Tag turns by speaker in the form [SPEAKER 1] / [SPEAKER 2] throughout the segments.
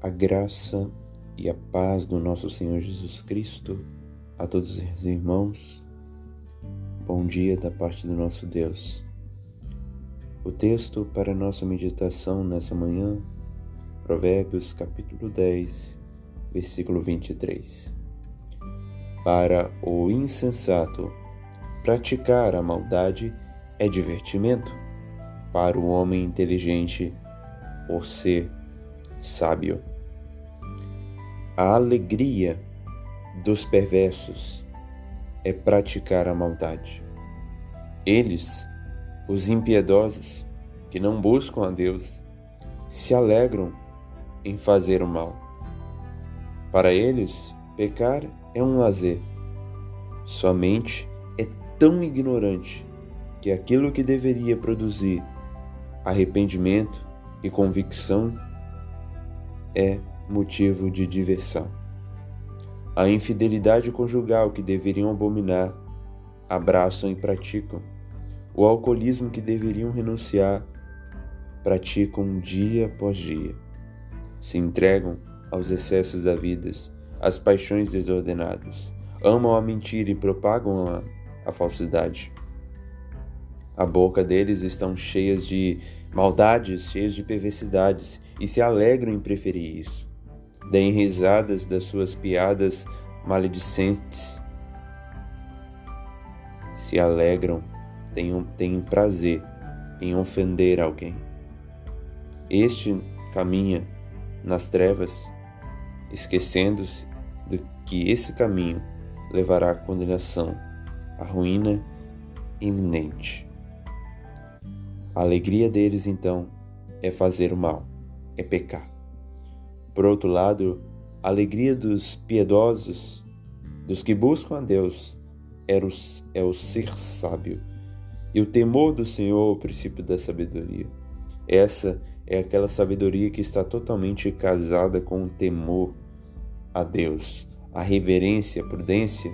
[SPEAKER 1] A graça e a paz do nosso Senhor Jesus Cristo a todos os irmãos. Bom dia da parte do nosso Deus. O texto para nossa meditação nessa manhã, Provérbios capítulo 10, versículo 23. Para o insensato, praticar a maldade é divertimento, para o homem inteligente, o ser sábio. A alegria dos perversos é praticar a maldade. Eles, os impiedosos, que não buscam a Deus, se alegram em fazer o mal. Para eles, pecar é um lazer. Sua mente é tão ignorante que aquilo que deveria produzir arrependimento e convicção é motivo de diversão. A infidelidade conjugal que deveriam abominar, abraçam e praticam. O alcoolismo que deveriam renunciar, praticam dia após dia. Se entregam aos excessos da vida, às paixões desordenadas. Amam a mentira e propagam a, a falsidade. A boca deles estão cheias de maldades, cheias de perversidades, e se alegram em preferir isso deem risadas das suas piadas maledicentes, se alegram, têm, têm prazer em ofender alguém. Este caminha nas trevas, esquecendo-se de que esse caminho levará à condenação, à ruína iminente. A alegria deles, então, é fazer o mal, é pecar. Por outro lado, a alegria dos piedosos, dos que buscam a Deus, é o ser sábio. E o temor do Senhor é o princípio da sabedoria. Essa é aquela sabedoria que está totalmente casada com o temor a Deus, a reverência, a prudência,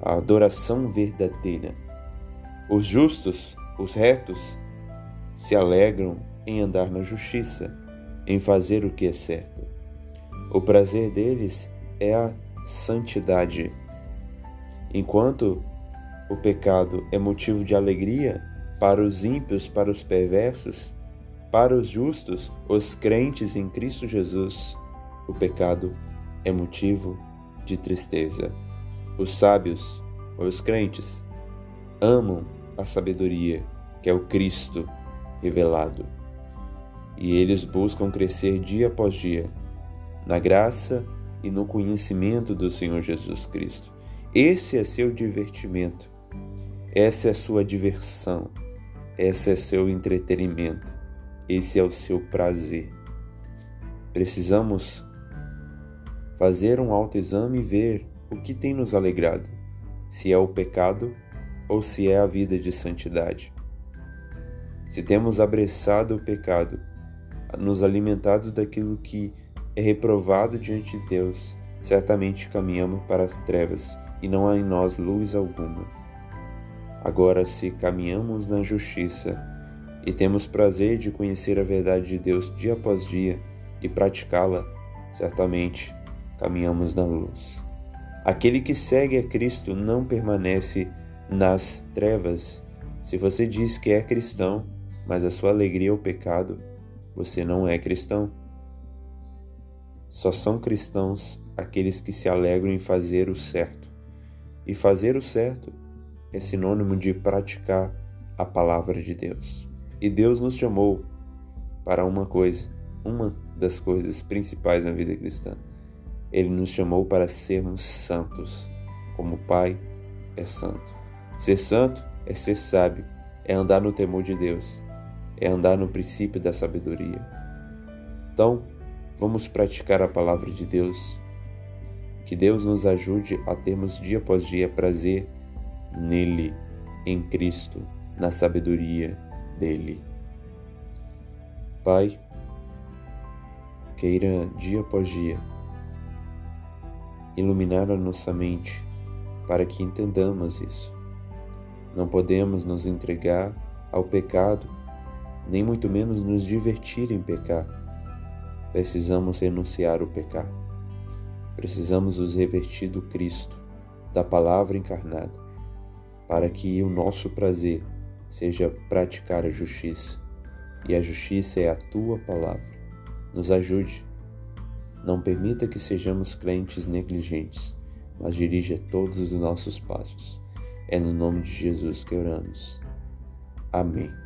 [SPEAKER 1] a adoração verdadeira. Os justos, os retos, se alegram em andar na justiça em fazer o que é certo. O prazer deles é a santidade. Enquanto o pecado é motivo de alegria para os ímpios, para os perversos, para os justos, os crentes em Cristo Jesus, o pecado é motivo de tristeza. Os sábios, os crentes, amam a sabedoria, que é o Cristo revelado e eles buscam crescer dia após dia na graça e no conhecimento do Senhor Jesus Cristo. Esse é seu divertimento, essa é sua diversão, esse é seu entretenimento, esse é o seu prazer. Precisamos fazer um autoexame e ver o que tem nos alegrado, se é o pecado ou se é a vida de santidade. Se temos abraçado o pecado, nos alimentado daquilo que é reprovado diante de Deus, certamente caminhamos para as trevas e não há em nós luz alguma. Agora, se caminhamos na justiça e temos prazer de conhecer a verdade de Deus dia após dia e praticá-la, certamente caminhamos na luz. Aquele que segue a Cristo não permanece nas trevas. Se você diz que é cristão, mas a sua alegria é o pecado, você não é cristão. Só são cristãos aqueles que se alegram em fazer o certo. E fazer o certo é sinônimo de praticar a palavra de Deus. E Deus nos chamou para uma coisa, uma das coisas principais na vida cristã. Ele nos chamou para sermos santos, como o Pai é santo. Ser santo é ser sábio, é andar no temor de Deus é andar no princípio da sabedoria. Então, vamos praticar a palavra de Deus. Que Deus nos ajude a termos dia após dia prazer nele, em Cristo, na sabedoria dele. Pai, queira dia após dia iluminar a nossa mente para que entendamos isso. Não podemos nos entregar ao pecado nem muito menos nos divertir em pecar. Precisamos renunciar o pecar. Precisamos nos revertir do Cristo, da palavra encarnada, para que o nosso prazer seja praticar a justiça. E a justiça é a tua palavra. Nos ajude. Não permita que sejamos crentes negligentes, mas dirija todos os nossos passos. É no nome de Jesus que oramos. Amém.